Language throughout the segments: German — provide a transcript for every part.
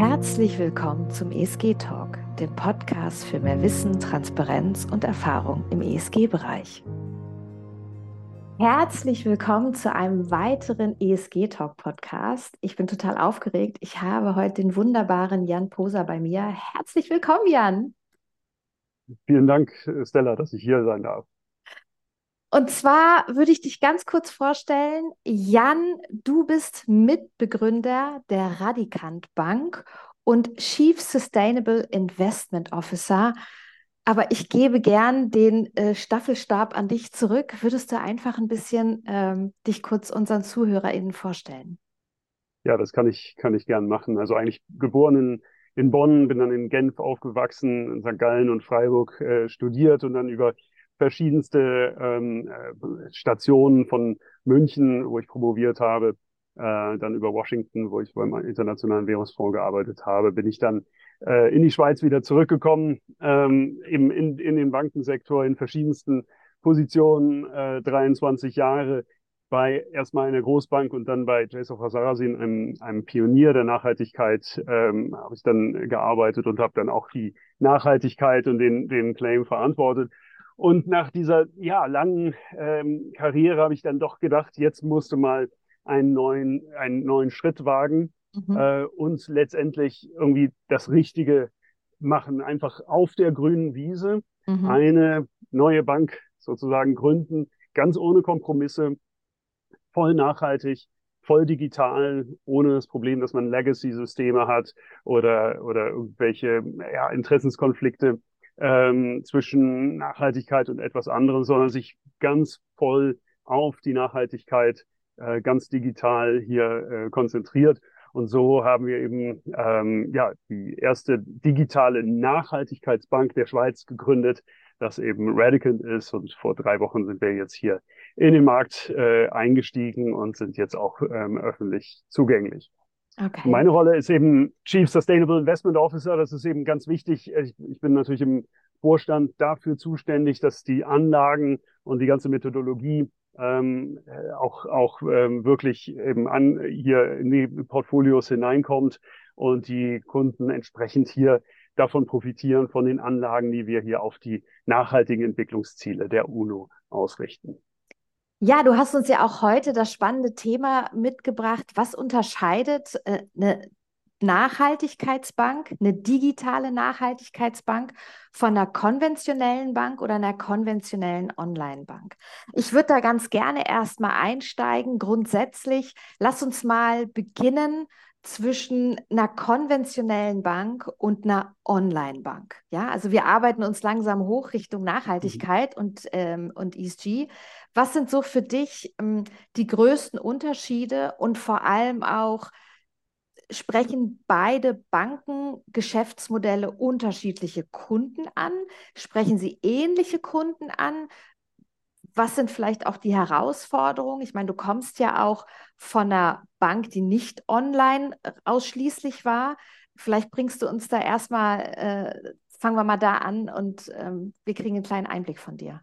Herzlich willkommen zum ESG Talk, dem Podcast für mehr Wissen, Transparenz und Erfahrung im ESG-Bereich. Herzlich willkommen zu einem weiteren ESG Talk Podcast. Ich bin total aufgeregt. Ich habe heute den wunderbaren Jan Poser bei mir. Herzlich willkommen, Jan. Vielen Dank, Stella, dass ich hier sein darf. Und zwar würde ich dich ganz kurz vorstellen. Jan, du bist Mitbegründer der Radikant Bank und Chief Sustainable Investment Officer. Aber ich gebe gern den äh, Staffelstab an dich zurück. Würdest du einfach ein bisschen ähm, dich kurz unseren ZuhörerInnen vorstellen? Ja, das kann ich, kann ich gern machen. Also eigentlich geboren in, in Bonn, bin dann in Genf aufgewachsen, in St. Gallen und Freiburg äh, studiert und dann über verschiedenste ähm, äh, Stationen von München, wo ich promoviert habe, äh, dann über Washington, wo ich beim Internationalen Währungsfonds gearbeitet habe, bin ich dann äh, in die Schweiz wieder zurückgekommen, ähm, eben in, in den Bankensektor in verschiedensten Positionen, äh, 23 Jahre bei erstmal einer Großbank und dann bei Jason Sarasin, einem, einem Pionier der Nachhaltigkeit, ähm, habe ich dann gearbeitet und habe dann auch die Nachhaltigkeit und den, den Claim verantwortet. Und nach dieser ja, langen ähm, Karriere habe ich dann doch gedacht, jetzt musste mal einen neuen, einen neuen Schritt wagen mhm. äh, und letztendlich irgendwie das Richtige machen. Einfach auf der grünen Wiese mhm. eine neue Bank sozusagen gründen, ganz ohne Kompromisse, voll nachhaltig, voll digital, ohne das Problem, dass man Legacy-Systeme hat oder, oder irgendwelche ja, Interessenskonflikte ähm, zwischen Nachhaltigkeit und etwas anderem, sondern sich ganz voll auf die Nachhaltigkeit äh, ganz digital hier äh, konzentriert. Und so haben wir eben ähm, ja die erste digitale Nachhaltigkeitsbank der Schweiz gegründet, das eben Radicant ist. Und vor drei Wochen sind wir jetzt hier in den Markt äh, eingestiegen und sind jetzt auch ähm, öffentlich zugänglich. Okay. Meine Rolle ist eben Chief Sustainable Investment Officer. Das ist eben ganz wichtig. Ich, ich, bin natürlich im Vorstand dafür zuständig, dass die Anlagen und die ganze Methodologie ähm, auch, auch ähm, wirklich eben an hier in die Portfolios hineinkommt und die Kunden entsprechend hier davon profitieren von den Anlagen, die wir hier auf die nachhaltigen Entwicklungsziele der UNO ausrichten. Ja, du hast uns ja auch heute das spannende Thema mitgebracht. Was unterscheidet äh, eine Nachhaltigkeitsbank, eine digitale Nachhaltigkeitsbank von einer konventionellen Bank oder einer konventionellen Online-Bank? Ich würde da ganz gerne erstmal einsteigen. Grundsätzlich, lass uns mal beginnen zwischen einer konventionellen Bank und einer Online-Bank. Ja, also wir arbeiten uns langsam hoch Richtung Nachhaltigkeit mhm. und, ähm, und ESG. Was sind so für dich ähm, die größten Unterschiede und vor allem auch, sprechen beide Banken Geschäftsmodelle unterschiedliche Kunden an? Sprechen sie ähnliche Kunden an? Was sind vielleicht auch die Herausforderungen? Ich meine, du kommst ja auch von einer Bank, die nicht online ausschließlich war. Vielleicht bringst du uns da erstmal, äh, fangen wir mal da an und ähm, wir kriegen einen kleinen Einblick von dir.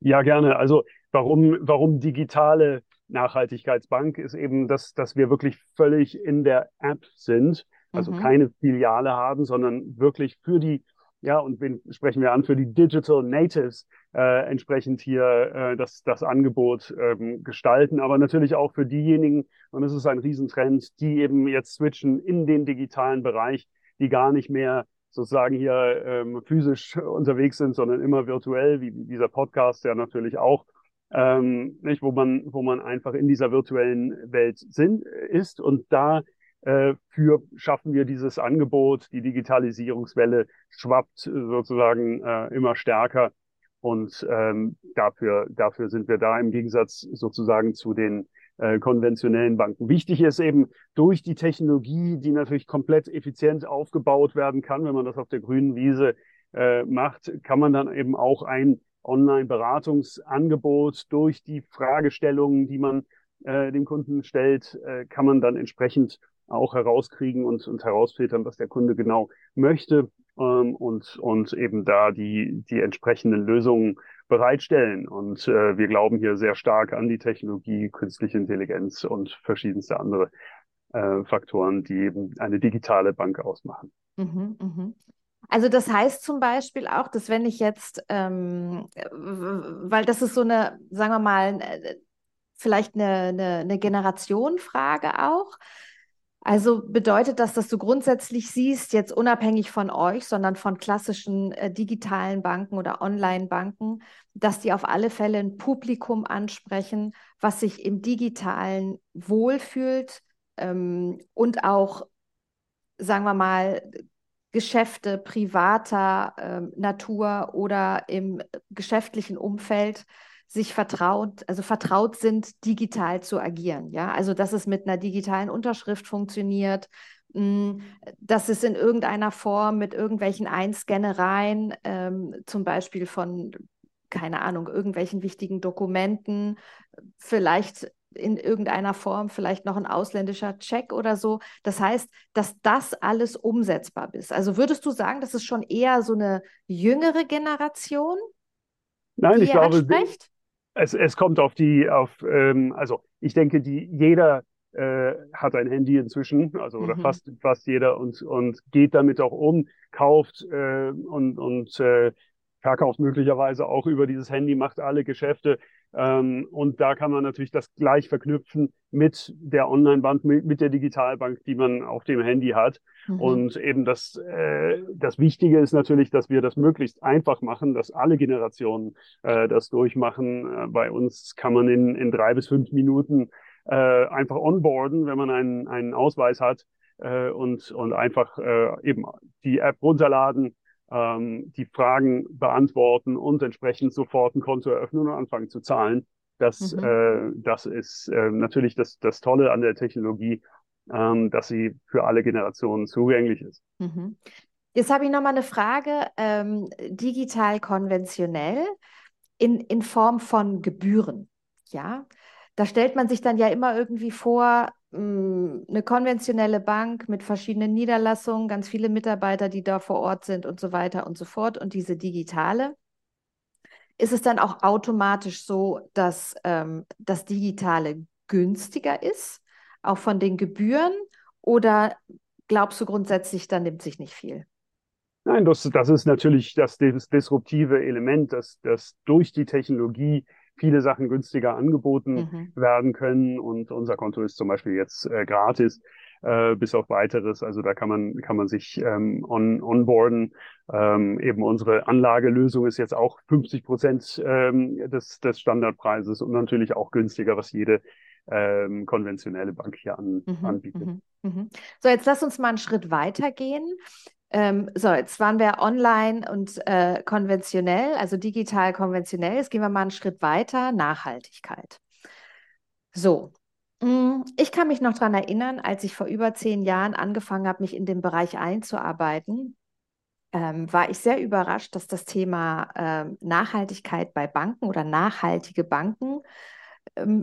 Ja, gerne. Also warum, warum digitale Nachhaltigkeitsbank ist eben, dass, dass wir wirklich völlig in der App sind, also mhm. keine Filiale haben, sondern wirklich für die ja, und wen sprechen wir an? Für die Digital Natives äh, entsprechend hier äh, das, das Angebot ähm, gestalten, aber natürlich auch für diejenigen, und es ist ein Riesentrend, die eben jetzt switchen in den digitalen Bereich, die gar nicht mehr sozusagen hier ähm, physisch unterwegs sind, sondern immer virtuell, wie dieser Podcast ja natürlich auch, ähm, nicht, wo man, wo man einfach in dieser virtuellen Welt sind, ist. Und da äh, für schaffen wir dieses Angebot. Die Digitalisierungswelle schwappt sozusagen äh, immer stärker. Und ähm, dafür, dafür sind wir da im Gegensatz sozusagen zu den äh, konventionellen Banken. Wichtig ist eben durch die Technologie, die natürlich komplett effizient aufgebaut werden kann, wenn man das auf der grünen Wiese äh, macht, kann man dann eben auch ein Online-Beratungsangebot durch die Fragestellungen, die man äh, dem Kunden stellt, äh, kann man dann entsprechend auch herauskriegen und, und herausfiltern, was der Kunde genau möchte ähm, und, und eben da die, die entsprechenden Lösungen bereitstellen. Und äh, wir glauben hier sehr stark an die Technologie, künstliche Intelligenz und verschiedenste andere äh, Faktoren, die eben eine digitale Bank ausmachen. Mhm, mhm. Also das heißt zum Beispiel auch, dass wenn ich jetzt, ähm, weil das ist so eine, sagen wir mal, äh, vielleicht eine, eine, eine Generationenfrage auch. Also bedeutet das, dass du grundsätzlich siehst, jetzt unabhängig von euch, sondern von klassischen äh, digitalen Banken oder Online-Banken, dass die auf alle Fälle ein Publikum ansprechen, was sich im digitalen wohlfühlt ähm, und auch, sagen wir mal, Geschäfte privater äh, Natur oder im geschäftlichen Umfeld sich vertraut, also vertraut sind, digital zu agieren. Ja, also dass es mit einer digitalen Unterschrift funktioniert, hm, dass es in irgendeiner Form mit irgendwelchen Einscannereien, ähm, zum Beispiel von keine Ahnung, irgendwelchen wichtigen Dokumenten, vielleicht in irgendeiner Form vielleicht noch ein ausländischer Check oder so. Das heißt, dass das alles umsetzbar ist. Also würdest du sagen, das ist schon eher so eine jüngere Generation? Nein, ich glaube, es, es kommt auf die, auf, ähm, also ich denke, die, jeder äh, hat ein Handy inzwischen, also oder mhm. fast, fast jeder und, und geht damit auch um, kauft äh, und, und äh, verkauft möglicherweise auch über dieses Handy, macht alle Geschäfte. Ähm, und da kann man natürlich das gleich verknüpfen mit der Online-Bank, mit, mit, der Digitalbank, die man auf dem Handy hat. Mhm. Und eben das, äh, das Wichtige ist natürlich, dass wir das möglichst einfach machen, dass alle Generationen äh, das durchmachen. Äh, bei uns kann man in, in drei bis fünf Minuten äh, einfach onboarden, wenn man einen, einen Ausweis hat äh, und, und einfach äh, eben die App runterladen ähm, die Fragen beantworten und entsprechend sofort ein Konto eröffnen und anfangen zu zahlen. Das, mhm. äh, das ist äh, natürlich das, das Tolle an der Technologie, ähm, dass sie für alle Generationen zugänglich ist. Mhm. Jetzt habe ich noch mal eine Frage. Ähm, digital konventionell in, in Form von Gebühren. Ja, da stellt man sich dann ja immer irgendwie vor, eine konventionelle Bank mit verschiedenen Niederlassungen, ganz viele Mitarbeiter, die da vor Ort sind und so weiter und so fort. Und diese digitale, ist es dann auch automatisch so, dass ähm, das Digitale günstiger ist, auch von den Gebühren? Oder glaubst du grundsätzlich, da nimmt sich nicht viel? Nein, das, das ist natürlich das, disruptive Element, dass, dass durch die Technologie viele Sachen günstiger angeboten mhm. werden können. Und unser Konto ist zum Beispiel jetzt äh, gratis, äh, bis auf weiteres. Also da kann man, kann man sich ähm, on, onboarden. Ähm, eben unsere Anlagelösung ist jetzt auch 50 Prozent ähm, des, des Standardpreises und natürlich auch günstiger, was jede ähm, konventionelle Bank hier an, mhm, anbietet. Mhm, mhm. So, jetzt lass uns mal einen Schritt weitergehen. Ähm, so, jetzt waren wir online und äh, konventionell, also digital konventionell. Jetzt gehen wir mal einen Schritt weiter, Nachhaltigkeit. So, mm, ich kann mich noch daran erinnern, als ich vor über zehn Jahren angefangen habe, mich in dem Bereich einzuarbeiten, ähm, war ich sehr überrascht, dass das Thema ähm, Nachhaltigkeit bei Banken oder nachhaltige Banken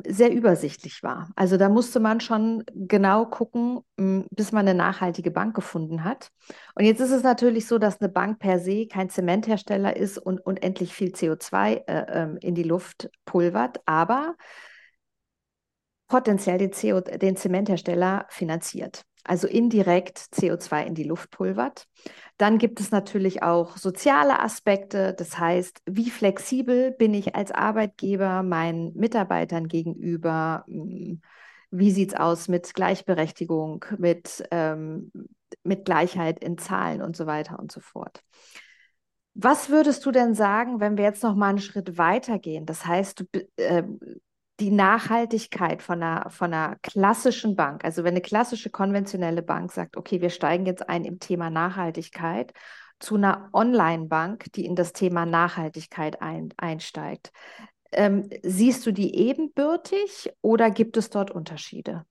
sehr übersichtlich war. Also da musste man schon genau gucken, hm, bis man eine nachhaltige Bank gefunden hat. Und jetzt ist es natürlich so, dass eine Bank per se kein Zementhersteller ist und unendlich viel CO2 äh, ähm, in die Luft pulvert, aber potenziell den, CO, den Zementhersteller finanziert also indirekt CO2 in die Luft pulvert. Dann gibt es natürlich auch soziale Aspekte, das heißt, wie flexibel bin ich als Arbeitgeber meinen Mitarbeitern gegenüber? Hm, wie sieht es aus mit Gleichberechtigung, mit, ähm, mit Gleichheit in Zahlen und so weiter und so fort? Was würdest du denn sagen, wenn wir jetzt noch mal einen Schritt weiter gehen? Das heißt, du, äh, die Nachhaltigkeit von einer, von einer klassischen Bank, also wenn eine klassische konventionelle Bank sagt, okay, wir steigen jetzt ein im Thema Nachhaltigkeit, zu einer Online-Bank, die in das Thema Nachhaltigkeit ein, einsteigt. Ähm, siehst du die ebenbürtig oder gibt es dort Unterschiede?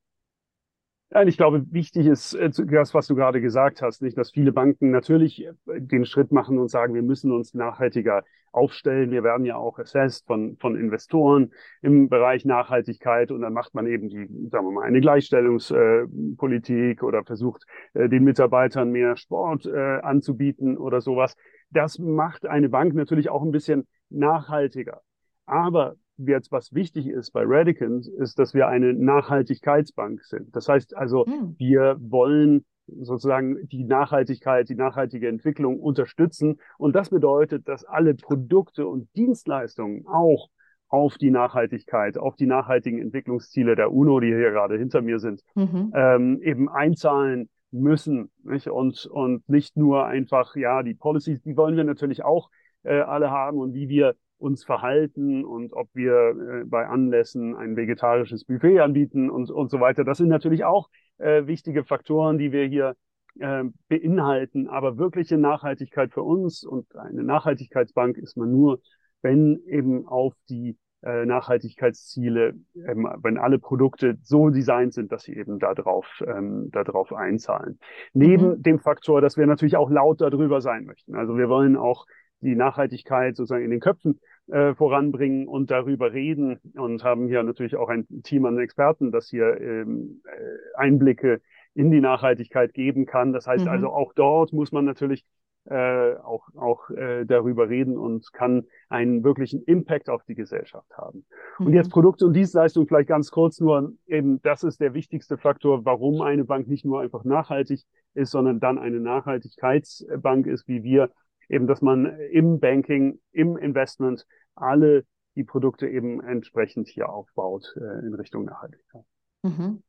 Ja, ich glaube, wichtig ist äh, das, was du gerade gesagt hast, nicht, dass viele Banken natürlich äh, den Schritt machen und sagen, wir müssen uns nachhaltiger aufstellen. Wir werden ja auch assessed von, von Investoren im Bereich Nachhaltigkeit und dann macht man eben die, sagen wir mal, eine Gleichstellungspolitik äh, oder versucht, den Mitarbeitern mehr Sport anzubieten oder sowas. Das macht eine Bank natürlich auch ein bisschen nachhaltiger. Aber jetzt was wichtig ist bei Radicant, ist, dass wir eine Nachhaltigkeitsbank sind. Das heißt also, hm. wir wollen sozusagen die Nachhaltigkeit, die nachhaltige Entwicklung unterstützen. Und das bedeutet, dass alle Produkte und Dienstleistungen auch auf die Nachhaltigkeit, auf die nachhaltigen Entwicklungsziele der UNO, die hier gerade hinter mir sind, mhm. ähm, eben einzahlen müssen. Nicht? Und, und nicht nur einfach, ja, die Policies, die wollen wir natürlich auch äh, alle haben und wie wir uns verhalten und ob wir äh, bei Anlässen ein vegetarisches Buffet anbieten und, und so weiter. Das sind natürlich auch äh, wichtige Faktoren, die wir hier äh, beinhalten. Aber wirkliche Nachhaltigkeit für uns und eine Nachhaltigkeitsbank ist man nur, wenn eben auf die äh, Nachhaltigkeitsziele, ähm, wenn alle Produkte so designt sind, dass sie eben darauf ähm, darauf einzahlen. Neben mhm. dem Faktor, dass wir natürlich auch laut darüber sein möchten. Also wir wollen auch die Nachhaltigkeit sozusagen in den Köpfen äh, voranbringen und darüber reden und haben hier natürlich auch ein Team an Experten, das hier ähm, äh, Einblicke in die Nachhaltigkeit geben kann. Das heißt mhm. also auch dort muss man natürlich äh, auch, auch äh, darüber reden und kann einen wirklichen Impact auf die Gesellschaft haben. Mhm. Und jetzt Produkte und Dienstleistungen vielleicht ganz kurz nur, eben das ist der wichtigste Faktor, warum eine Bank nicht nur einfach nachhaltig ist, sondern dann eine Nachhaltigkeitsbank ist, wie wir, eben, dass man im Banking, im Investment alle die Produkte eben entsprechend hier aufbaut äh, in Richtung Nachhaltigkeit. Mhm.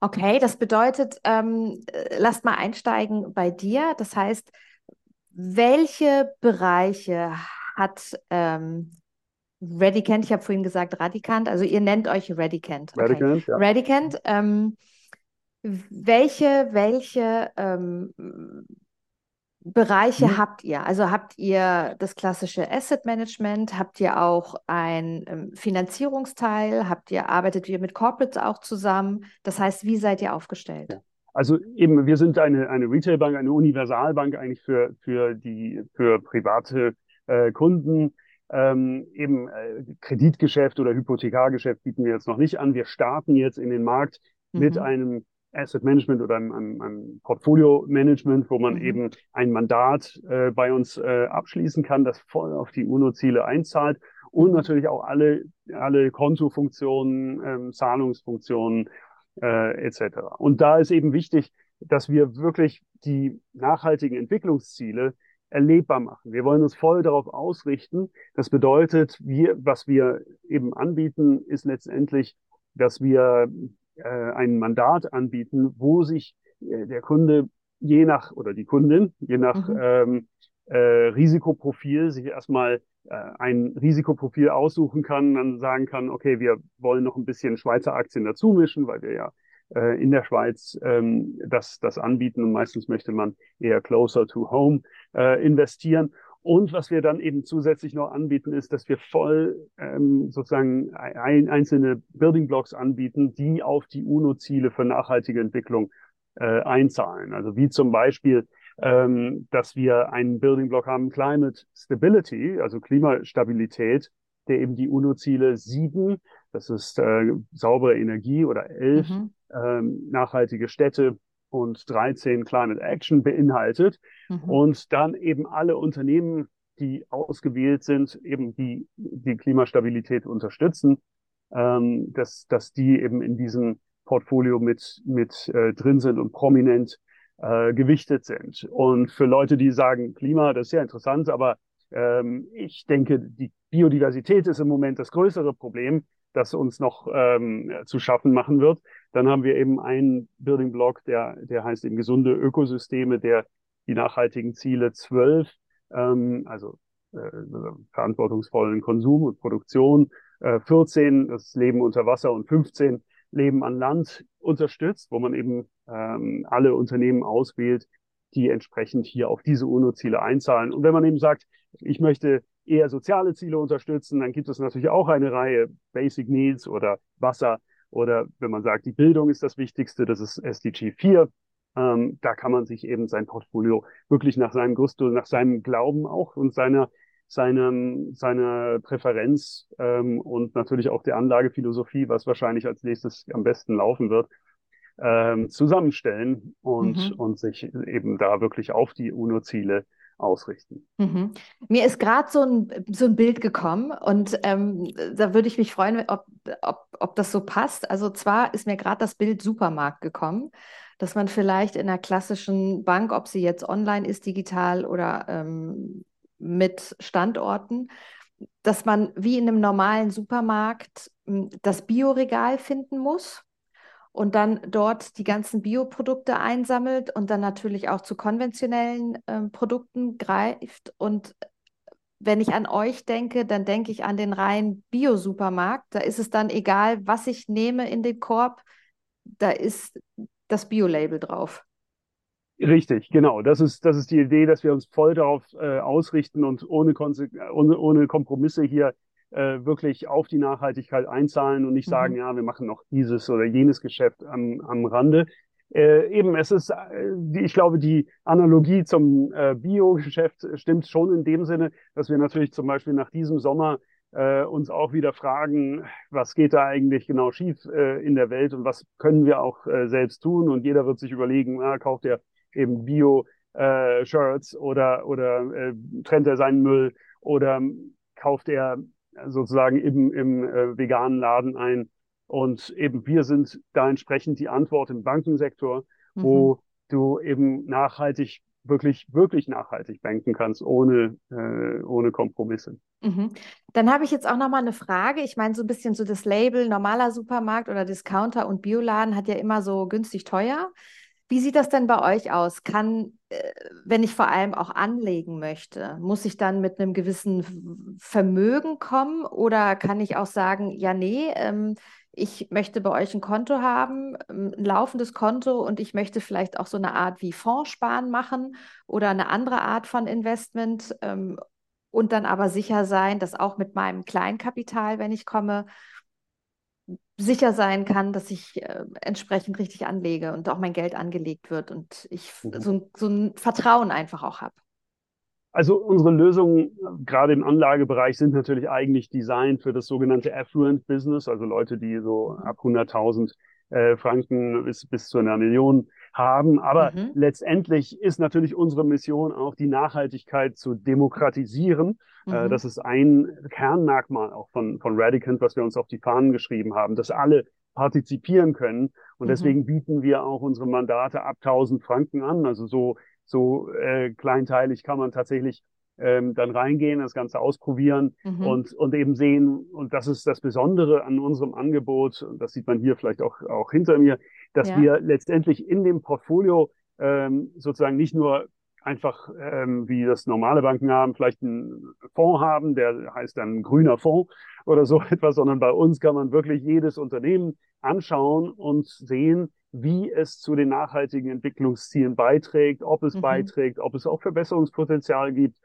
Okay, das bedeutet, ähm, lasst mal einsteigen bei dir. Das heißt, welche Bereiche hat ähm, Radicant, ich habe vorhin gesagt Radicant, also ihr nennt euch Radicant. Okay. Radicant, ja. Radicant, ähm, welche, welche ähm, Bereiche mhm. habt ihr? Also habt ihr das klassische Asset Management? Habt ihr auch ein ähm, Finanzierungsteil? Habt ihr, arbeitet ihr mit Corporates auch zusammen? Das heißt, wie seid ihr aufgestellt? Ja. Also eben, wir sind eine, eine Retailbank, eine Universalbank eigentlich für, für die, für private äh, Kunden. Ähm, eben äh, Kreditgeschäft oder Hypothekargeschäft bieten wir jetzt noch nicht an. Wir starten jetzt in den Markt mhm. mit einem Asset Management oder einem, einem, einem Portfolio Management, wo man mhm. eben ein Mandat äh, bei uns äh, abschließen kann, das voll auf die UNO-Ziele einzahlt und natürlich auch alle, alle Kontofunktionen, ähm, Zahlungsfunktionen äh, etc. Und da ist eben wichtig, dass wir wirklich die nachhaltigen Entwicklungsziele erlebbar machen. Wir wollen uns voll darauf ausrichten. Das bedeutet, wir, was wir eben anbieten, ist letztendlich, dass wir äh, ein Mandat anbieten, wo sich äh, der Kunde je nach oder die Kundin je nach mhm. ähm, äh, Risikoprofil sich erstmal äh, ein Risikoprofil aussuchen kann, dann sagen kann, okay, wir wollen noch ein bisschen Schweizer Aktien dazu mischen, weil wir ja äh, in der Schweiz ähm, das, das anbieten und meistens möchte man eher closer to home äh, investieren. Und was wir dann eben zusätzlich noch anbieten, ist, dass wir voll ähm, sozusagen ein, einzelne Building Blocks anbieten, die auf die UNO-Ziele für nachhaltige Entwicklung äh, einzahlen. Also wie zum Beispiel, ähm, dass wir einen Building Block haben, Climate Stability, also Klimastabilität, der eben die UNO-Ziele sieben, das ist äh, saubere Energie oder elf, mhm. ähm, nachhaltige Städte und 13 Climate Action beinhaltet mhm. und dann eben alle Unternehmen, die ausgewählt sind, eben die die Klimastabilität unterstützen, ähm, dass, dass die eben in diesem Portfolio mit, mit äh, drin sind und prominent äh, gewichtet sind. Und für Leute, die sagen, Klima, das ist sehr interessant, aber ähm, ich denke, die Biodiversität ist im Moment das größere Problem, das uns noch ähm, zu schaffen machen wird. Dann haben wir eben einen Building Block, der, der heißt eben gesunde Ökosysteme, der die nachhaltigen Ziele zwölf, ähm, also äh, verantwortungsvollen Konsum und Produktion, äh, 14 das Leben unter Wasser und 15 Leben an Land unterstützt, wo man eben ähm, alle Unternehmen auswählt, die entsprechend hier auf diese UNO-Ziele einzahlen. Und wenn man eben sagt, ich möchte eher soziale Ziele unterstützen, dann gibt es natürlich auch eine Reihe Basic Needs oder Wasser oder wenn man sagt, die Bildung ist das Wichtigste, das ist SDG 4. Ähm, da kann man sich eben sein Portfolio wirklich nach seinem Gusto, nach seinem Glauben auch und seiner seinem, seiner Präferenz ähm, und natürlich auch der Anlagephilosophie, was wahrscheinlich als nächstes am besten laufen wird, ähm, zusammenstellen und, mhm. und sich eben da wirklich auf die UNO-Ziele ausrichten. Mhm. Mir ist gerade so ein, so ein Bild gekommen und ähm, da würde ich mich freuen, ob, ob, ob das so passt. Also zwar ist mir gerade das Bild Supermarkt gekommen, dass man vielleicht in einer klassischen Bank, ob sie jetzt online ist, digital oder ähm, mit Standorten, dass man wie in einem normalen Supermarkt hm, das Bioregal finden muss und dann dort die ganzen Bioprodukte einsammelt und dann natürlich auch zu konventionellen äh, Produkten greift. Und wenn ich an euch denke, dann denke ich an den reinen Bio-Supermarkt. Da ist es dann egal, was ich nehme in den Korb, da ist das Bio-Label drauf. Richtig, genau. Das ist, das ist die Idee, dass wir uns voll darauf äh, ausrichten und ohne, ohne, ohne Kompromisse hier äh, wirklich auf die Nachhaltigkeit einzahlen und nicht sagen, mhm. ja, wir machen noch dieses oder jenes Geschäft am, am Rande. Äh, eben, es ist, äh, ich glaube, die Analogie zum äh, Bio-Geschäft stimmt schon in dem Sinne, dass wir natürlich zum Beispiel nach diesem Sommer äh, uns auch wieder fragen, was geht da eigentlich genau schief äh, in der Welt und was können wir auch äh, selbst tun. Und jeder wird sich überlegen, na, kauft er eben Bio-Shirts äh, oder, oder äh, trennt er seinen Müll oder kauft er sozusagen im, im äh, veganen Laden ein. Und eben wir sind da entsprechend die Antwort im Bankensektor, mhm. wo du eben nachhaltig, wirklich, wirklich nachhaltig banken kannst, ohne, äh, ohne Kompromisse. Mhm. Dann habe ich jetzt auch noch mal eine Frage. Ich meine, so ein bisschen so das Label normaler Supermarkt oder Discounter und Bioladen hat ja immer so günstig teuer. Wie sieht das denn bei euch aus? Kann, äh, wenn ich vor allem auch anlegen möchte, muss ich dann mit einem gewissen Vermögen kommen oder kann ich auch sagen, ja, nee, ähm, ich möchte bei euch ein Konto haben, ähm, ein laufendes Konto und ich möchte vielleicht auch so eine Art wie Fondssparen machen oder eine andere Art von Investment ähm, und dann aber sicher sein, dass auch mit meinem Kleinkapital, wenn ich komme, sicher sein kann, dass ich äh, entsprechend richtig anlege und auch mein Geld angelegt wird und ich mhm. so, so ein Vertrauen einfach auch habe. Also unsere Lösungen, gerade im Anlagebereich, sind natürlich eigentlich designt für das sogenannte Affluent Business, also Leute, die so ab 100.000 äh, Franken bis, bis zu einer Million haben. Aber mhm. letztendlich ist natürlich unsere Mission auch die Nachhaltigkeit zu demokratisieren. Äh, mhm. Äh, das ist ein Kernmerkmal auch von, von Radicant, was wir uns auf die Fahnen geschrieben haben, dass alle partizipieren können. Und mhm. deswegen bieten wir auch unsere Mandate ab 1000 Franken an. Also so, so äh, kleinteilig kann man tatsächlich ähm, dann reingehen, das Ganze ausprobieren mhm. und, und eben sehen, und das ist das Besondere an unserem Angebot, und das sieht man hier vielleicht auch, auch hinter mir, dass ja. wir letztendlich in dem Portfolio ähm, sozusagen nicht nur einfach ähm, wie das normale Banken haben, vielleicht einen Fonds haben, der heißt dann grüner Fonds oder so etwas, sondern bei uns kann man wirklich jedes Unternehmen anschauen und sehen, wie es zu den nachhaltigen Entwicklungszielen beiträgt, ob es mhm. beiträgt, ob es auch Verbesserungspotenzial gibt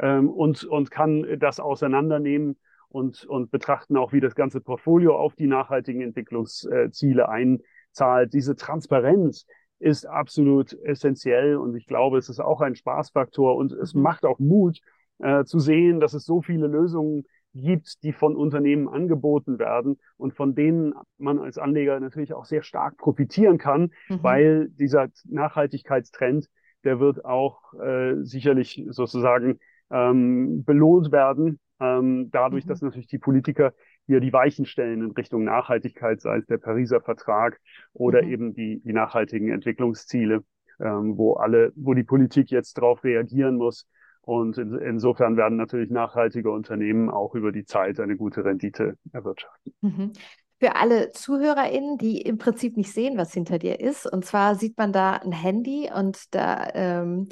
ähm, und, und kann das auseinandernehmen und, und betrachten auch, wie das ganze Portfolio auf die nachhaltigen Entwicklungsziele einzahlt. Diese Transparenz ist absolut essentiell und ich glaube, es ist auch ein Spaßfaktor und es mhm. macht auch Mut äh, zu sehen, dass es so viele Lösungen gibt, die von Unternehmen angeboten werden und von denen man als Anleger natürlich auch sehr stark profitieren kann, mhm. weil dieser Nachhaltigkeitstrend, der wird auch äh, sicherlich sozusagen ähm, belohnt werden, ähm, dadurch, mhm. dass natürlich die Politiker hier die Weichen stellen in Richtung Nachhaltigkeit, sei es der Pariser Vertrag oder mhm. eben die, die nachhaltigen Entwicklungsziele, ähm, wo alle, wo die Politik jetzt darauf reagieren muss. Und in, insofern werden natürlich nachhaltige Unternehmen auch über die Zeit eine gute Rendite erwirtschaften. Mhm. Für alle ZuhörerInnen, die im Prinzip nicht sehen, was hinter dir ist, und zwar sieht man da ein Handy und da ähm,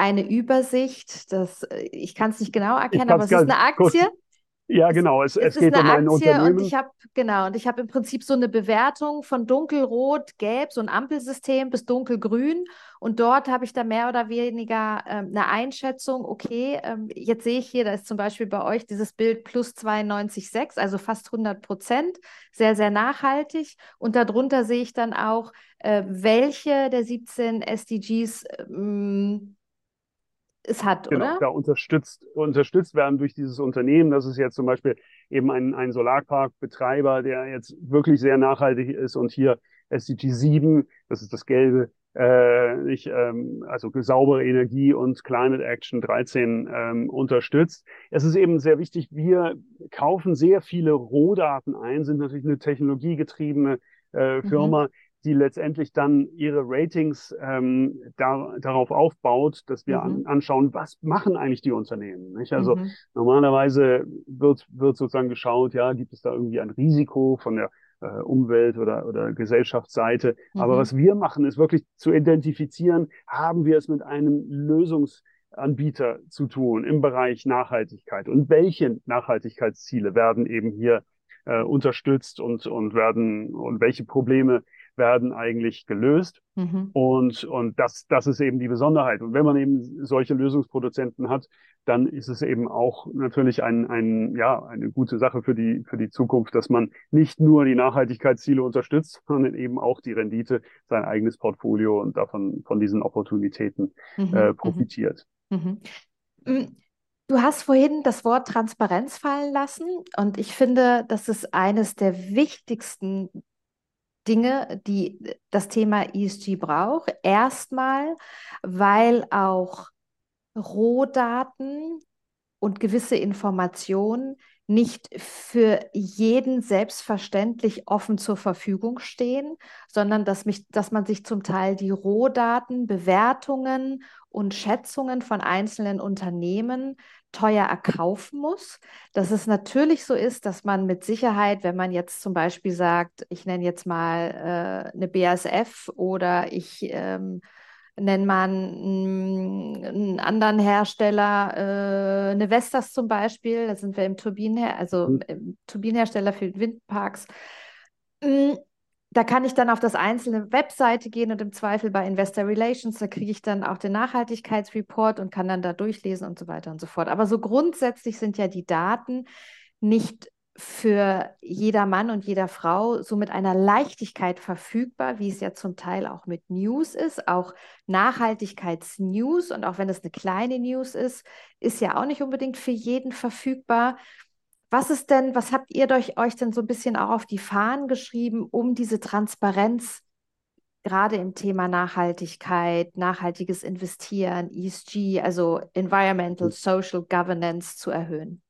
eine Übersicht. Das, äh, ich kann es nicht genau erkennen, aber es ist eine Aktie. Kurz, ja, genau. Es, es, es geht um ein Aktie Unternehmen. Und ich habe genau und ich habe im Prinzip so eine Bewertung von dunkelrot, gelb, so ein Ampelsystem bis dunkelgrün. Und dort habe ich da mehr oder weniger ähm, eine Einschätzung. Okay, ähm, jetzt sehe ich hier, da ist zum Beispiel bei euch dieses Bild plus 92,6, also fast 100 Prozent, sehr sehr nachhaltig. Und darunter sehe ich dann auch, äh, welche der 17 SDGs ähm, es hat, genau, oder? Da unterstützt, unterstützt werden durch dieses Unternehmen. Das ist jetzt zum Beispiel eben ein, ein Solarparkbetreiber, der jetzt wirklich sehr nachhaltig ist und hier SDG 7, das ist das gelbe, äh, nicht, ähm, also saubere Energie und Climate Action 13 ähm, unterstützt. Es ist eben sehr wichtig, wir kaufen sehr viele Rohdaten ein, sind natürlich eine technologiegetriebene äh, mhm. Firma, mhm. Die letztendlich dann ihre Ratings ähm, da, darauf aufbaut, dass wir mhm. an, anschauen, was machen eigentlich die Unternehmen. Nicht? Also mhm. normalerweise wird, wird sozusagen geschaut, ja, gibt es da irgendwie ein Risiko von der äh, Umwelt- oder, oder Gesellschaftsseite. Mhm. Aber was wir machen, ist wirklich zu identifizieren, haben wir es mit einem Lösungsanbieter zu tun im Bereich Nachhaltigkeit und welche Nachhaltigkeitsziele werden eben hier äh, unterstützt und, und werden und welche Probleme werden eigentlich gelöst. Mhm. Und, und das, das ist eben die Besonderheit. Und wenn man eben solche Lösungsproduzenten hat, dann ist es eben auch natürlich ein, ein, ja, eine gute Sache für die, für die Zukunft, dass man nicht nur die Nachhaltigkeitsziele unterstützt, sondern eben auch die Rendite, sein eigenes Portfolio und davon, von diesen Opportunitäten mhm. äh, mhm. profitiert. Mhm. Mm, du hast vorhin das Wort Transparenz fallen lassen und ich finde, das ist eines der wichtigsten Dinge, die das Thema ESG braucht. Erstmal, weil auch Rohdaten und gewisse Informationen nicht für jeden selbstverständlich offen zur Verfügung stehen, sondern dass, mich, dass man sich zum Teil die Rohdaten, Bewertungen und Schätzungen von einzelnen Unternehmen teuer erkaufen muss. Dass es natürlich so ist, dass man mit Sicherheit, wenn man jetzt zum Beispiel sagt, ich nenne jetzt mal äh, eine BASF oder ich ähm, nennt man einen anderen Hersteller, äh, eine Vestas zum Beispiel, da sind wir im Turbinenher also mhm. im Turbinenhersteller für Windparks. Da kann ich dann auf das einzelne Webseite gehen und im Zweifel bei Investor Relations, da kriege ich dann auch den Nachhaltigkeitsreport und kann dann da durchlesen und so weiter und so fort. Aber so grundsätzlich sind ja die Daten nicht für jeder Mann und jeder Frau so mit einer Leichtigkeit verfügbar, wie es ja zum Teil auch mit News ist. Auch Nachhaltigkeitsnews und auch wenn es eine kleine News ist, ist ja auch nicht unbedingt für jeden verfügbar. Was ist denn, was habt ihr euch, euch denn so ein bisschen auch auf die Fahnen geschrieben, um diese Transparenz gerade im Thema Nachhaltigkeit, nachhaltiges Investieren, ESG, also Environmental, hm. Social Governance zu erhöhen?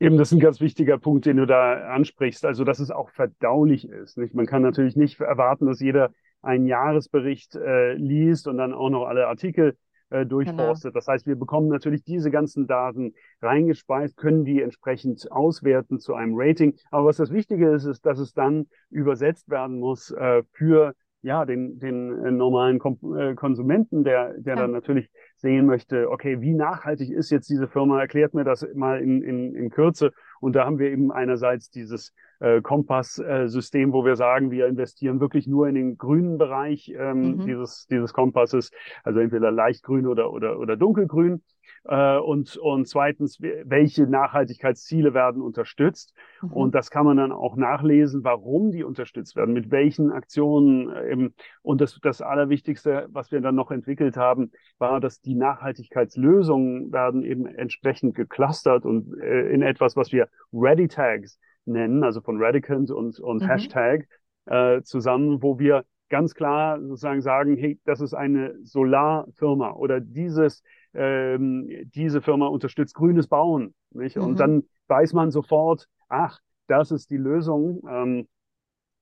Eben, das ist ein ganz wichtiger Punkt, den du da ansprichst. Also, dass es auch verdaulich ist. Nicht? Man kann natürlich nicht erwarten, dass jeder einen Jahresbericht äh, liest und dann auch noch alle Artikel äh, durchforstet. Genau. Das heißt, wir bekommen natürlich diese ganzen Daten reingespeist, können die entsprechend auswerten zu einem Rating. Aber was das Wichtige ist, ist, dass es dann übersetzt werden muss äh, für ja, den, den äh, normalen Kom äh, Konsumenten, der, der ja. dann natürlich sehen möchte, okay, wie nachhaltig ist jetzt diese Firma? Erklärt mir das mal in, in, in Kürze. Und da haben wir eben einerseits dieses äh, Kompass-System, wo wir sagen, wir investieren wirklich nur in den grünen Bereich ähm, mhm. dieses, dieses Kompasses, also entweder leichtgrün oder, oder, oder dunkelgrün. Äh, und, und zweitens, welche Nachhaltigkeitsziele werden unterstützt. Mhm. Und das kann man dann auch nachlesen, warum die unterstützt werden, mit welchen Aktionen. Äh, und das, das Allerwichtigste, was wir dann noch entwickelt haben, war, dass die Nachhaltigkeitslösungen werden eben entsprechend geclustert und äh, in etwas, was wir Ready Tags nennen, also von Radicant und, und mhm. Hashtag äh, zusammen, wo wir ganz klar sozusagen sagen, hey, das ist eine Solarfirma oder dieses ähm, diese Firma unterstützt grünes Bauen. Nicht? Und mhm. dann weiß man sofort, ach, das ist die Lösung, ähm,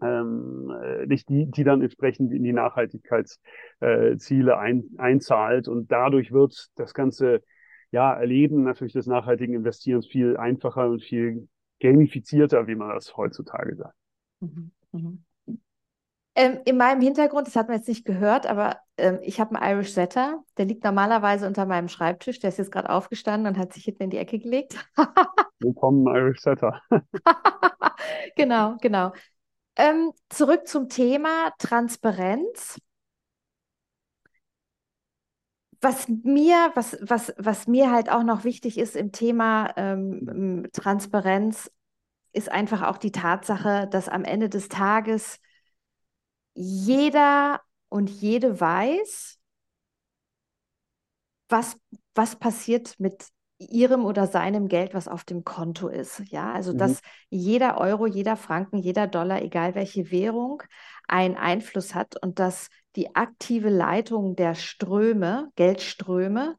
ähm, äh, nicht die, die dann entsprechend in die Nachhaltigkeitsziele äh, ein, einzahlt. Und dadurch wird das ganze ja, Erleben natürlich des nachhaltigen Investierens viel einfacher und viel gamifizierter, wie man das heutzutage sagt. Mhm. Mhm. Ähm, in meinem Hintergrund, das hat man jetzt nicht gehört, aber ähm, ich habe einen Irish Setter. Der liegt normalerweise unter meinem Schreibtisch. Der ist jetzt gerade aufgestanden und hat sich hinten in die Ecke gelegt. Willkommen, Irish Setter. genau, genau. Ähm, zurück zum Thema Transparenz. Was mir, was, was, was mir halt auch noch wichtig ist im Thema ähm, Transparenz, ist einfach auch die Tatsache, dass am Ende des Tages jeder und jede weiß, was, was passiert mit ihrem oder seinem Geld, was auf dem Konto ist. Ja, also mhm. dass jeder Euro, jeder Franken, jeder Dollar, egal welche Währung, einen Einfluss hat und dass die aktive Leitung der Ströme, Geldströme,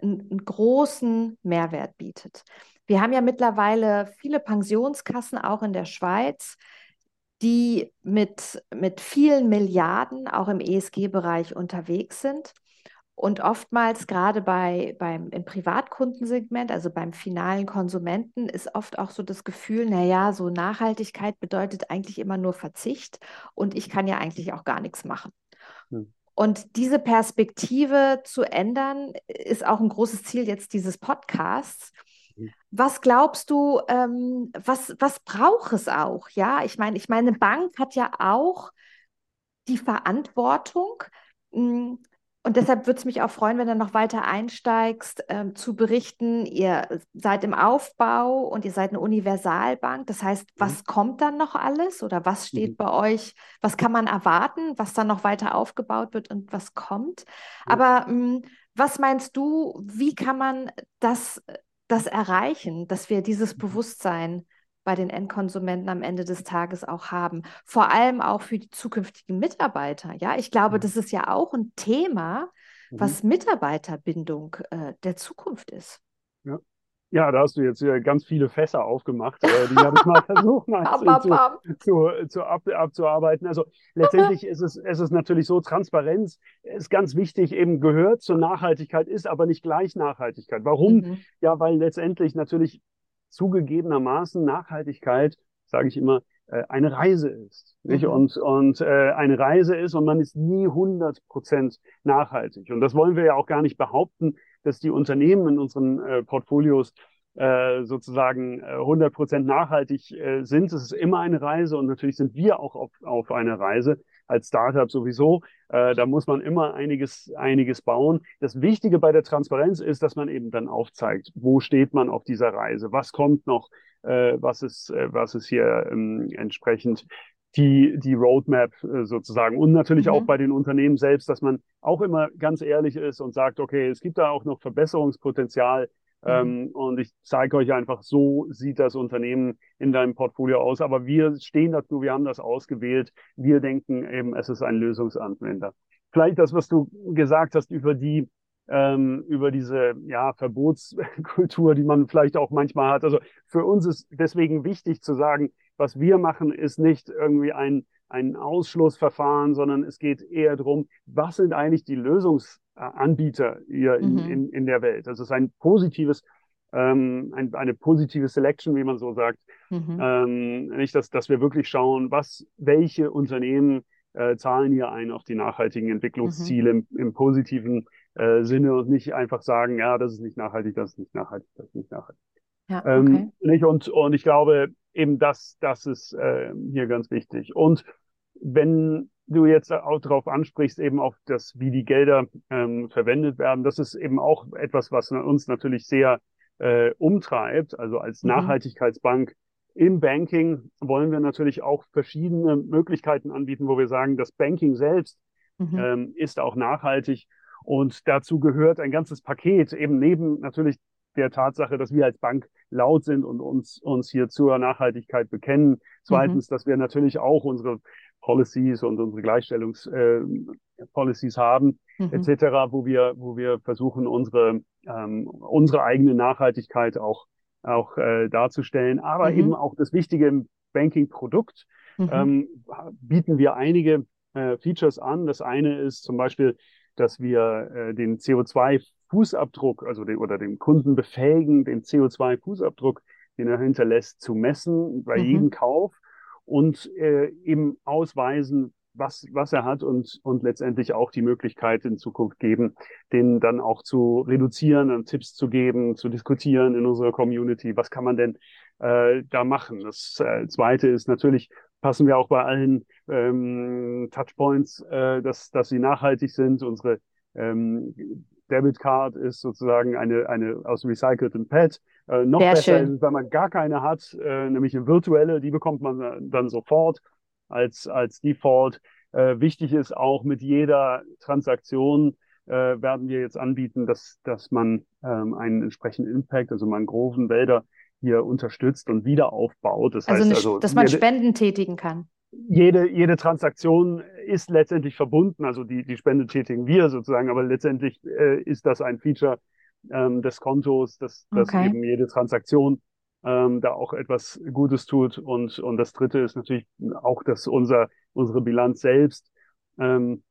einen, einen großen Mehrwert bietet. Wir haben ja mittlerweile viele Pensionskassen auch in der Schweiz, die mit, mit vielen Milliarden auch im ESG-Bereich unterwegs sind. Und oftmals gerade bei, beim, im Privatkundensegment, also beim finalen Konsumenten, ist oft auch so das Gefühl, naja, so Nachhaltigkeit bedeutet eigentlich immer nur Verzicht und ich kann ja eigentlich auch gar nichts machen. Hm. Und diese Perspektive zu ändern, ist auch ein großes Ziel jetzt dieses Podcasts. Hm. Was glaubst du, ähm, was, was braucht es auch? Ja, ich meine, ich meine, eine Bank hat ja auch die Verantwortung, mh, hm, und deshalb würde es mich auch freuen, wenn du noch weiter einsteigst, ähm, zu berichten, ihr seid im Aufbau und ihr seid eine Universalbank. Das heißt, mhm. was mhm. kommt dann noch alles oder was steht mhm. bei euch? Was kann man erwarten, was dann noch weiter aufgebaut wird und was kommt? Mhm. Aber mh, was meinst du, wie kann man das, das erreichen, dass wir dieses mhm. Bewusstsein bei den Endkonsumenten am Ende des Tages auch haben. Vor allem auch für die zukünftigen Mitarbeiter. Ja, ich glaube, mhm. das ist ja auch ein Thema, mhm. was Mitarbeiterbindung äh, der Zukunft ist. Ja. Da hast du jetzt ganz viele Fässer aufgemacht, äh, die werde ich mal versuchen zu, zu, zu ab, abzuarbeiten. Also letztendlich ist es, es ist natürlich so, Transparenz ist ganz wichtig, eben gehört zur Nachhaltigkeit, ist aber nicht gleich Nachhaltigkeit. Warum? Mhm. Ja, weil letztendlich natürlich zugegebenermaßen Nachhaltigkeit, sage ich immer, äh, eine Reise ist. Nicht? Mhm. Und, und äh, eine Reise ist und man ist nie 100 Prozent nachhaltig. Und das wollen wir ja auch gar nicht behaupten, dass die Unternehmen in unseren äh, Portfolios äh, sozusagen 100 äh, Prozent nachhaltig äh, sind. Es ist immer eine Reise und natürlich sind wir auch auf, auf einer Reise als Startup sowieso. Da muss man immer einiges, einiges bauen. Das Wichtige bei der Transparenz ist, dass man eben dann aufzeigt, wo steht man auf dieser Reise, was kommt noch, was ist, was ist hier ähm, entsprechend die, die Roadmap äh, sozusagen. Und natürlich mhm. auch bei den Unternehmen selbst, dass man auch immer ganz ehrlich ist und sagt, okay, es gibt da auch noch Verbesserungspotenzial. Mhm. Ähm, und ich zeige euch einfach, so sieht das Unternehmen in deinem Portfolio aus. Aber wir stehen dazu, wir haben das ausgewählt. Wir denken eben, es ist ein Lösungsanwender. Vielleicht das, was du gesagt hast über die ähm, über diese ja, Verbotskultur, die man vielleicht auch manchmal hat. Also für uns ist deswegen wichtig zu sagen, was wir machen, ist nicht irgendwie ein, ein Ausschlussverfahren, sondern es geht eher darum, was sind eigentlich die Lösungs Anbieter hier in, mhm. in, in der Welt. Das ist ein positives, ähm, ein, eine positive Selection, wie man so sagt. Mhm. Ähm, nicht, dass, dass wir wirklich schauen, was, welche Unternehmen äh, zahlen hier ein auf die nachhaltigen Entwicklungsziele mhm. im, im positiven äh, Sinne und nicht einfach sagen, ja, das ist nicht nachhaltig, das ist nicht nachhaltig, das ist nicht nachhaltig. Ja, ähm, okay. ähm, nicht? Und, und ich glaube, eben das, das ist äh, hier ganz wichtig. Und wenn du jetzt auch darauf ansprichst, eben auch das, wie die Gelder ähm, verwendet werden, das ist eben auch etwas, was uns natürlich sehr äh, umtreibt. Also als mhm. Nachhaltigkeitsbank im Banking wollen wir natürlich auch verschiedene Möglichkeiten anbieten, wo wir sagen, das Banking selbst mhm. ähm, ist auch nachhaltig. Und dazu gehört ein ganzes Paket, eben neben natürlich der Tatsache, dass wir als Bank laut sind und uns, uns hier zur Nachhaltigkeit bekennen. Zweitens, mhm. dass wir natürlich auch unsere Policies und unsere Gleichstellungspolicies äh, haben, mhm. etc., wo wir, wo wir versuchen, unsere, ähm, unsere eigene Nachhaltigkeit auch, auch äh, darzustellen, aber mhm. eben auch das Wichtige im Banking-Produkt mhm. ähm, bieten wir einige äh, Features an. Das eine ist zum Beispiel, dass wir äh, den CO2-Fußabdruck, also den, oder den Kunden befähigen, den CO2-Fußabdruck, den er hinterlässt, zu messen bei mhm. jedem Kauf und äh, eben ausweisen, was, was er hat und, und letztendlich auch die Möglichkeit in Zukunft geben, den dann auch zu reduzieren und Tipps zu geben, zu diskutieren in unserer Community. Was kann man denn äh, da machen? Das äh, Zweite ist natürlich, passen wir auch bei allen ähm, Touchpoints, äh, dass, dass sie nachhaltig sind. Unsere ähm, Debit Card ist sozusagen eine, eine aus recyceltem Pad. Äh, noch Sehr besser schön. ist es, wenn man gar keine hat, äh, nämlich eine virtuelle, die bekommt man dann sofort als, als Default. Äh, wichtig ist auch mit jeder Transaktion äh, werden wir jetzt anbieten, dass, dass man ähm, einen entsprechenden Impact, also Mangrovenwälder hier unterstützt und wieder aufbaut. Das also, heißt, also dass man Spenden tätigen kann. Jede, jede Transaktion ist letztendlich verbunden, also die, die Spende tätigen wir sozusagen, aber letztendlich äh, ist das ein Feature ähm, des Kontos, dass, dass okay. eben jede Transaktion ähm, da auch etwas Gutes tut. Und, und das Dritte ist natürlich auch, dass unser, unsere Bilanz selbst ähm,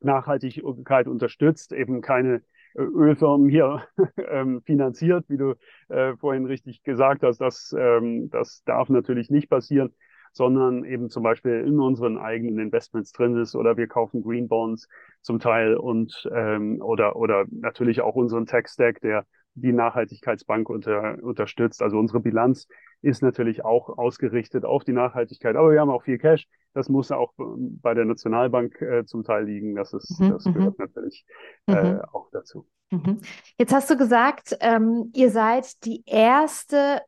Nachhaltigkeit unterstützt, eben keine äh, Ölfirmen hier ähm, finanziert, wie du äh, vorhin richtig gesagt hast. Das, ähm, das darf natürlich nicht passieren, sondern eben zum Beispiel in unseren eigenen Investments drin ist oder wir kaufen Green Bonds zum Teil und ähm, oder oder natürlich auch unseren Tech Stack, der die Nachhaltigkeitsbank unter, unterstützt. Also unsere Bilanz ist natürlich auch ausgerichtet auf die Nachhaltigkeit. Aber wir haben auch viel Cash. Das muss auch bei der Nationalbank äh, zum Teil liegen. Das ist, mhm, das gehört mhm. natürlich äh, mhm. auch dazu. Mhm. Jetzt hast du gesagt, ähm, ihr seid die erste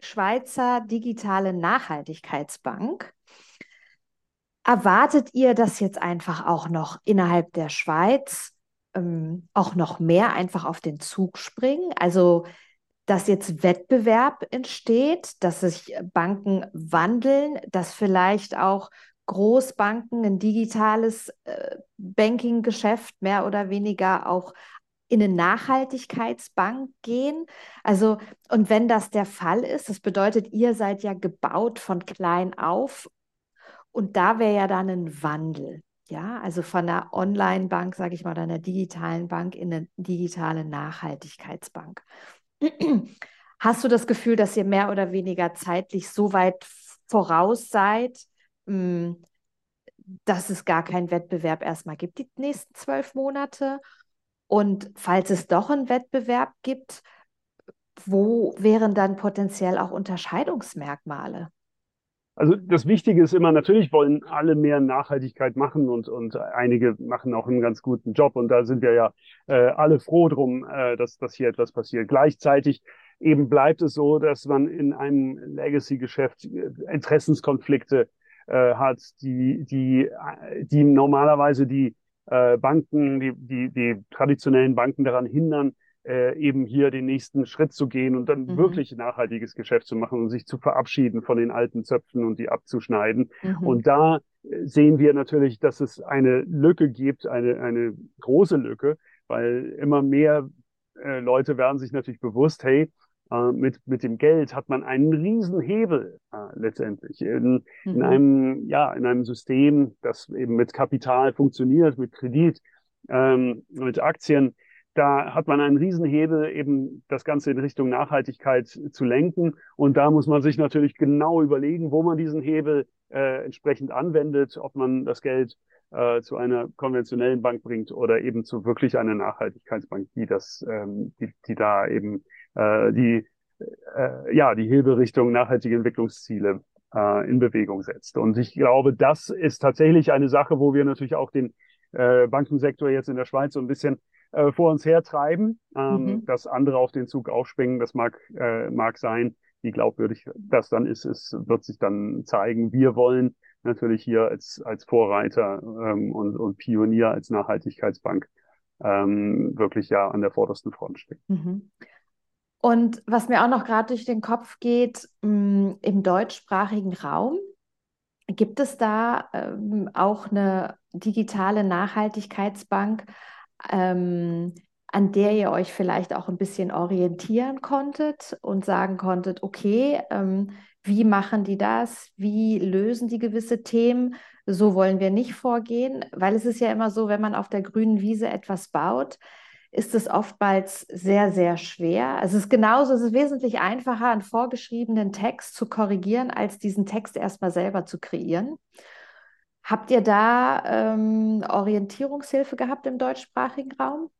Schweizer digitale Nachhaltigkeitsbank. Erwartet ihr das jetzt einfach auch noch innerhalb der Schweiz ähm, auch noch mehr einfach auf den Zug springen? Also dass jetzt Wettbewerb entsteht, dass sich Banken wandeln, dass vielleicht auch Großbanken ein digitales äh, Banking-Geschäft mehr oder weniger auch in eine Nachhaltigkeitsbank gehen. Also, und wenn das der Fall ist, das bedeutet, ihr seid ja gebaut von klein auf und da wäre ja dann ein Wandel. Ja, also von einer Online-Bank, sage ich mal, oder einer digitalen Bank in eine digitale Nachhaltigkeitsbank. Hast du das Gefühl, dass ihr mehr oder weniger zeitlich so weit voraus seid, hm, dass es gar keinen Wettbewerb erstmal gibt, die nächsten zwölf Monate? Und falls es doch einen Wettbewerb gibt, wo wären dann potenziell auch Unterscheidungsmerkmale? Also das Wichtige ist immer, natürlich wollen alle mehr Nachhaltigkeit machen und, und einige machen auch einen ganz guten Job und da sind wir ja äh, alle froh drum, äh, dass, dass hier etwas passiert. Gleichzeitig eben bleibt es so, dass man in einem Legacy-Geschäft äh, Interessenskonflikte äh, hat, die, die, die normalerweise die äh, Banken, die, die, die traditionellen Banken daran hindern, äh, eben hier den nächsten Schritt zu gehen und dann mhm. wirklich nachhaltiges Geschäft zu machen und sich zu verabschieden von den alten Zöpfen und die abzuschneiden. Mhm. Und da äh, sehen wir natürlich, dass es eine Lücke gibt, eine, eine große Lücke, weil immer mehr äh, Leute werden sich natürlich bewusst, hey, äh, mit, mit dem Geld hat man einen riesen Hebel äh, letztendlich in, mhm. in einem, ja, in einem System, das eben mit Kapital funktioniert, mit Kredit, ähm, mit Aktien da hat man einen Riesenhebel, eben das Ganze in Richtung Nachhaltigkeit zu lenken. Und da muss man sich natürlich genau überlegen, wo man diesen Hebel äh, entsprechend anwendet, ob man das Geld äh, zu einer konventionellen Bank bringt oder eben zu wirklich einer Nachhaltigkeitsbank, die das, ähm, die, die da eben äh, die äh, ja die Hebelrichtung nachhaltige Entwicklungsziele äh, in Bewegung setzt. Und ich glaube, das ist tatsächlich eine Sache, wo wir natürlich auch den äh, Bankensektor jetzt in der Schweiz so ein bisschen äh, vor uns hertreiben. Ähm, mhm. Dass andere auf den Zug aufspringen, das mag, äh, mag sein. Wie glaubwürdig das dann ist, es wird sich dann zeigen. Wir wollen natürlich hier als, als Vorreiter ähm, und, und Pionier als Nachhaltigkeitsbank ähm, wirklich ja an der vordersten Front stehen. Mhm. Und was mir auch noch gerade durch den Kopf geht, mh, mm, im deutschsprachigen Raum, gibt es da ähm, auch eine digitale Nachhaltigkeitsbank, ähm, an der ihr euch vielleicht auch ein bisschen orientieren konntet und sagen konntet, okay, ähm, wie machen die das? Wie lösen die gewisse Themen? So wollen wir nicht vorgehen, weil es ist ja immer so, wenn man auf der grünen Wiese etwas baut, ist es oftmals sehr, sehr schwer. Also es ist genauso, es ist wesentlich einfacher, einen vorgeschriebenen Text zu korrigieren, als diesen Text erstmal selber zu kreieren. Habt ihr da ähm, Orientierungshilfe gehabt im deutschsprachigen Raum?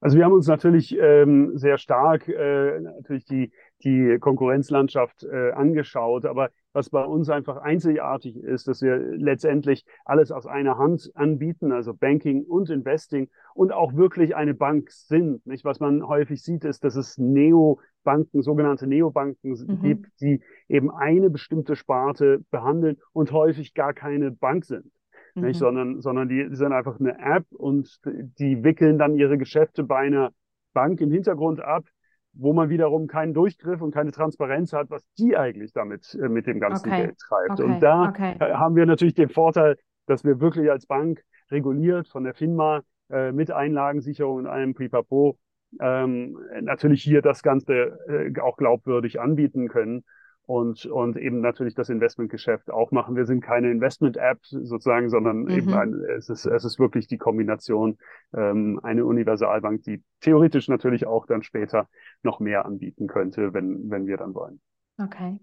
Also wir haben uns natürlich ähm, sehr stark äh, natürlich die, die Konkurrenzlandschaft äh, angeschaut, aber was bei uns einfach einzigartig ist, dass wir letztendlich alles aus einer Hand anbieten, also Banking und Investing und auch wirklich eine Bank sind. Nicht? Was man häufig sieht, ist, dass es Neobanken, sogenannte Neobanken mhm. gibt, die eben eine bestimmte Sparte behandeln und häufig gar keine Bank sind. mhm. nicht, sondern, sondern die, die sind einfach eine App und die wickeln dann ihre Geschäfte bei einer Bank im Hintergrund ab, wo man wiederum keinen Durchgriff und keine Transparenz hat, was die eigentlich damit äh, mit dem ganzen okay. Geld treibt. Okay. Und da okay. haben wir natürlich den Vorteil, dass wir wirklich als Bank reguliert von der FINMA äh, mit Einlagensicherung und einem Pipapo ähm, natürlich hier das Ganze äh, auch glaubwürdig anbieten können und, und eben natürlich das Investmentgeschäft auch machen. Wir sind keine Investment-App sozusagen, sondern mhm. eben ein, es, ist, es ist wirklich die Kombination, ähm, eine Universalbank, die theoretisch natürlich auch dann später noch mehr anbieten könnte, wenn, wenn wir dann wollen. Okay.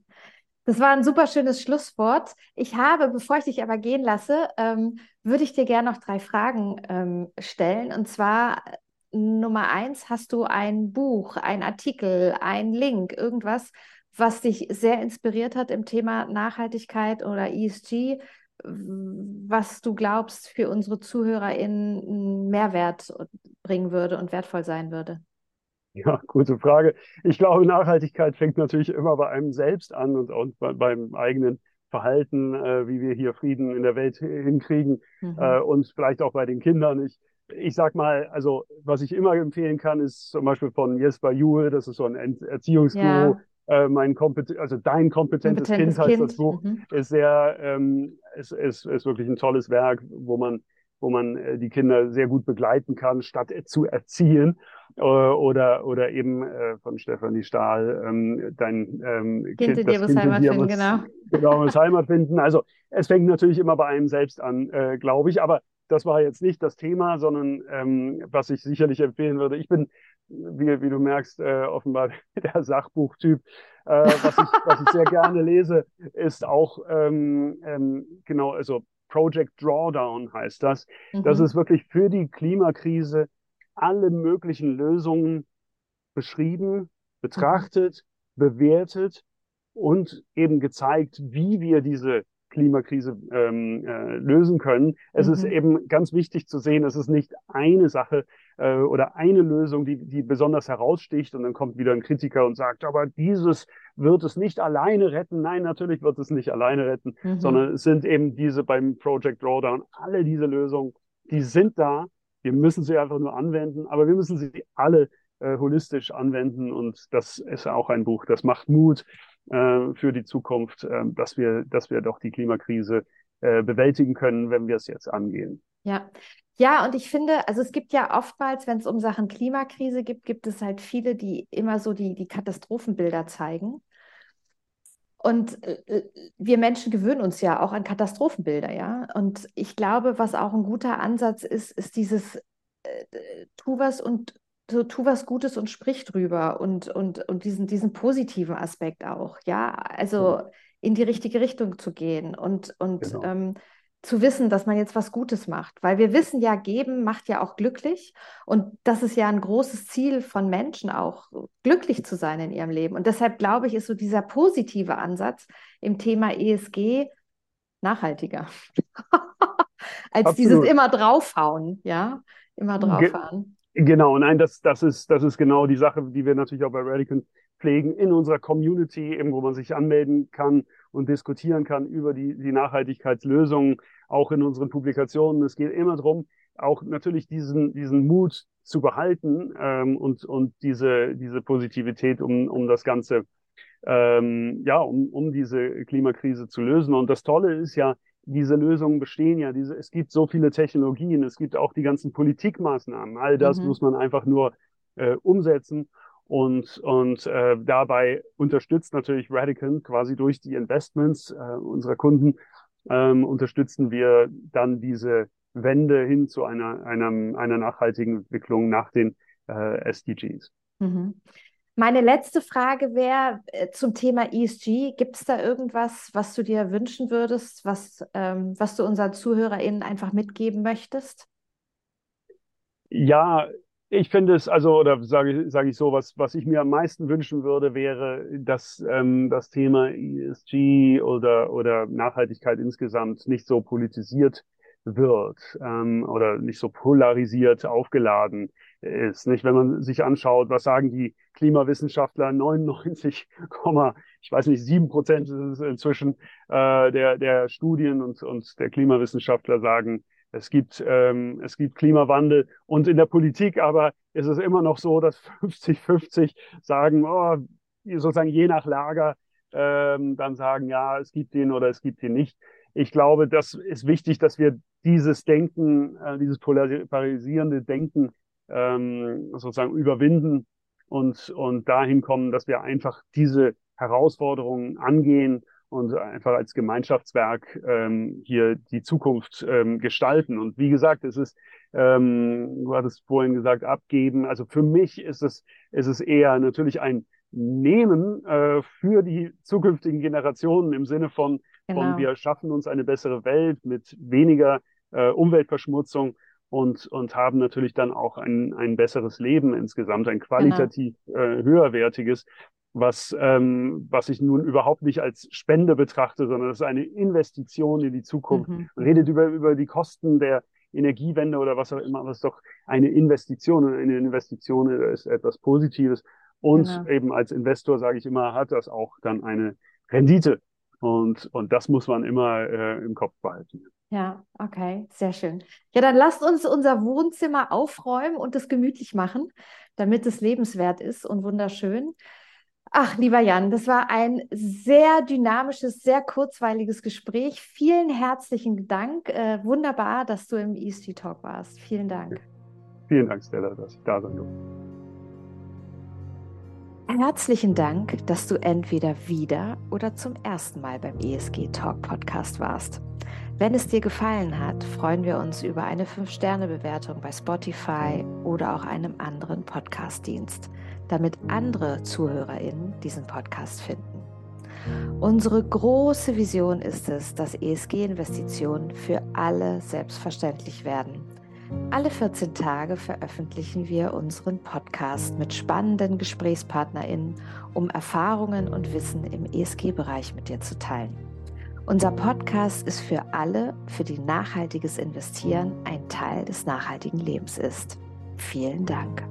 Das war ein super schönes Schlusswort. Ich habe, bevor ich dich aber gehen lasse, ähm, würde ich dir gerne noch drei Fragen ähm, stellen. Und zwar Nummer eins, hast du ein Buch, ein Artikel, ein Link, irgendwas, was dich sehr inspiriert hat im Thema Nachhaltigkeit oder ESG, was du glaubst für unsere ZuhörerInnen einen Mehrwert bringen würde und wertvoll sein würde? Ja, gute Frage. Ich glaube, Nachhaltigkeit fängt natürlich immer bei einem selbst an und, und bei, beim eigenen Verhalten, äh, wie wir hier Frieden in der Welt hinkriegen mhm. äh, und vielleicht auch bei den Kindern. Ich, ich sag mal, also was ich immer empfehlen kann, ist zum Beispiel von Jesper Juhl, das ist so ein Erziehungsguru, ja äh, mein Kompet also dein kompetentes, kompetentes Kind heißt kind. das Buch, mhm. ist sehr, ähm, ist, ist, ist wirklich ein tolles Werk, wo man wo man äh, die Kinder sehr gut begleiten kann, statt zu erziehen. Äh, oder, oder eben äh, von Stefanie Stahl, ähm, dein ähm, Kind, kind in dir muss Heimat finden, genau. Genau, muss Heimat finden. Also es fängt natürlich immer bei einem selbst an, äh, glaube ich. Aber das war jetzt nicht das Thema, sondern ähm, was ich sicherlich empfehlen würde. Ich bin, wie, wie du merkst, äh, offenbar der Sachbuchtyp. Äh, was, ich, was ich sehr gerne lese, ist auch ähm, ähm, genau, also Project Drawdown heißt das. Mhm. Das ist wirklich für die Klimakrise alle möglichen Lösungen beschrieben, betrachtet, mhm. bewertet und eben gezeigt, wie wir diese Klimakrise ähm, äh, lösen können. Es mhm. ist eben ganz wichtig zu sehen, es ist nicht eine Sache äh, oder eine Lösung, die, die besonders heraussticht und dann kommt wieder ein Kritiker und sagt, aber dieses wird es nicht alleine retten. Nein, natürlich wird es nicht alleine retten, mhm. sondern es sind eben diese beim Project Drawdown, alle diese Lösungen, die sind da. Wir müssen sie einfach nur anwenden, aber wir müssen sie alle äh, holistisch anwenden und das ist auch ein Buch, das macht Mut äh, für die Zukunft, äh, dass wir, dass wir doch die Klimakrise äh, bewältigen können, wenn wir es jetzt angehen. Ja. Ja, und ich finde, also es gibt ja oftmals, wenn es um Sachen Klimakrise gibt, gibt es halt viele, die immer so die, die Katastrophenbilder zeigen. Und äh, äh, wir Menschen gewöhnen uns ja auch an Katastrophenbilder, ja. Und ich glaube, was auch ein guter Ansatz ist, ist dieses äh, tu was und so tu was Gutes und sprich drüber und, und, und diesen, diesen positiven Aspekt auch, ja. Also in die richtige Richtung zu gehen und, und genau. ähm, zu wissen, dass man jetzt was Gutes macht. Weil wir wissen ja, geben macht ja auch glücklich. Und das ist ja ein großes Ziel von Menschen auch, glücklich zu sein in ihrem Leben. Und deshalb glaube ich, ist so dieser positive Ansatz im Thema ESG nachhaltiger. Als Absolut. dieses immer draufhauen, ja, immer draufhauen. Ge genau, nein, das, das, ist, das ist genau die Sache, die wir natürlich auch bei Radican pflegen in unserer Community, eben wo man sich anmelden kann und diskutieren kann über die, die Nachhaltigkeitslösungen, auch in unseren Publikationen. Es geht immer darum, auch natürlich diesen, diesen Mut zu behalten ähm, und, und diese, diese Positivität, um, um das Ganze, ähm, ja, um, um diese Klimakrise zu lösen. Und das Tolle ist ja, diese Lösungen bestehen ja. Diese, es gibt so viele Technologien, es gibt auch die ganzen Politikmaßnahmen. All das mhm. muss man einfach nur äh, umsetzen. Und, und äh, dabei unterstützt natürlich Radicant quasi durch die Investments äh, unserer Kunden, ähm, unterstützen wir dann diese Wende hin zu einer, einer, einer nachhaltigen Entwicklung nach den äh, SDGs. Mhm. Meine letzte Frage wäre äh, zum Thema ESG. Gibt es da irgendwas, was du dir wünschen würdest, was, ähm, was du unseren ZuhörerInnen einfach mitgeben möchtest? Ja, ich finde es, also, oder sage sag ich so, was, was ich mir am meisten wünschen würde, wäre, dass ähm, das Thema ESG oder, oder Nachhaltigkeit insgesamt nicht so politisiert wird ähm, oder nicht so polarisiert aufgeladen ist. Nicht, wenn man sich anschaut, was sagen die Klimawissenschaftler, 99, ich weiß nicht, sieben Prozent ist es inzwischen äh, der, der Studien und, und der Klimawissenschaftler sagen, es gibt, ähm, es gibt Klimawandel und in der Politik aber ist es immer noch so, dass 50-50 sagen, oh, sozusagen je nach Lager ähm, dann sagen, ja, es gibt ihn oder es gibt ihn nicht. Ich glaube, das ist wichtig, dass wir dieses Denken, äh, dieses polarisierende Denken ähm, sozusagen überwinden und, und dahin kommen, dass wir einfach diese Herausforderungen angehen und einfach als Gemeinschaftswerk ähm, hier die Zukunft ähm, gestalten. Und wie gesagt, es ist, ähm, du hattest vorhin gesagt, abgeben. Also für mich ist es, ist es eher natürlich ein Nehmen äh, für die zukünftigen Generationen im Sinne von, genau. von wir schaffen uns eine bessere Welt mit weniger äh, Umweltverschmutzung und, und haben natürlich dann auch ein, ein besseres Leben insgesamt, ein qualitativ genau. äh, höherwertiges was, ähm, was ich nun überhaupt nicht als Spende betrachte, sondern das ist eine Investition in die Zukunft. Mhm. Man redet über, über die Kosten der Energiewende oder was auch immer, aber es ist doch eine Investition und eine Investition ist etwas Positives. Und genau. eben als Investor, sage ich immer, hat das auch dann eine Rendite. Und, und das muss man immer äh, im Kopf behalten. Ja, okay, sehr schön. Ja, dann lasst uns unser Wohnzimmer aufräumen und es gemütlich machen, damit es lebenswert ist und wunderschön. Ach, lieber Jan, das war ein sehr dynamisches, sehr kurzweiliges Gespräch. Vielen herzlichen Dank. Äh, wunderbar, dass du im ESG Talk warst. Vielen Dank. Vielen Dank, Stella, dass ich da sein durfte. Herzlichen Dank, dass du entweder wieder oder zum ersten Mal beim ESG Talk Podcast warst. Wenn es dir gefallen hat, freuen wir uns über eine 5-Sterne-Bewertung bei Spotify oder auch einem anderen Podcast-Dienst damit andere ZuhörerInnen diesen Podcast finden. Unsere große Vision ist es, dass ESG-Investitionen für alle selbstverständlich werden. Alle 14 Tage veröffentlichen wir unseren Podcast mit spannenden GesprächspartnerInnen, um Erfahrungen und Wissen im ESG-Bereich mit dir zu teilen. Unser Podcast ist für alle, für die nachhaltiges Investieren ein Teil des nachhaltigen Lebens ist. Vielen Dank.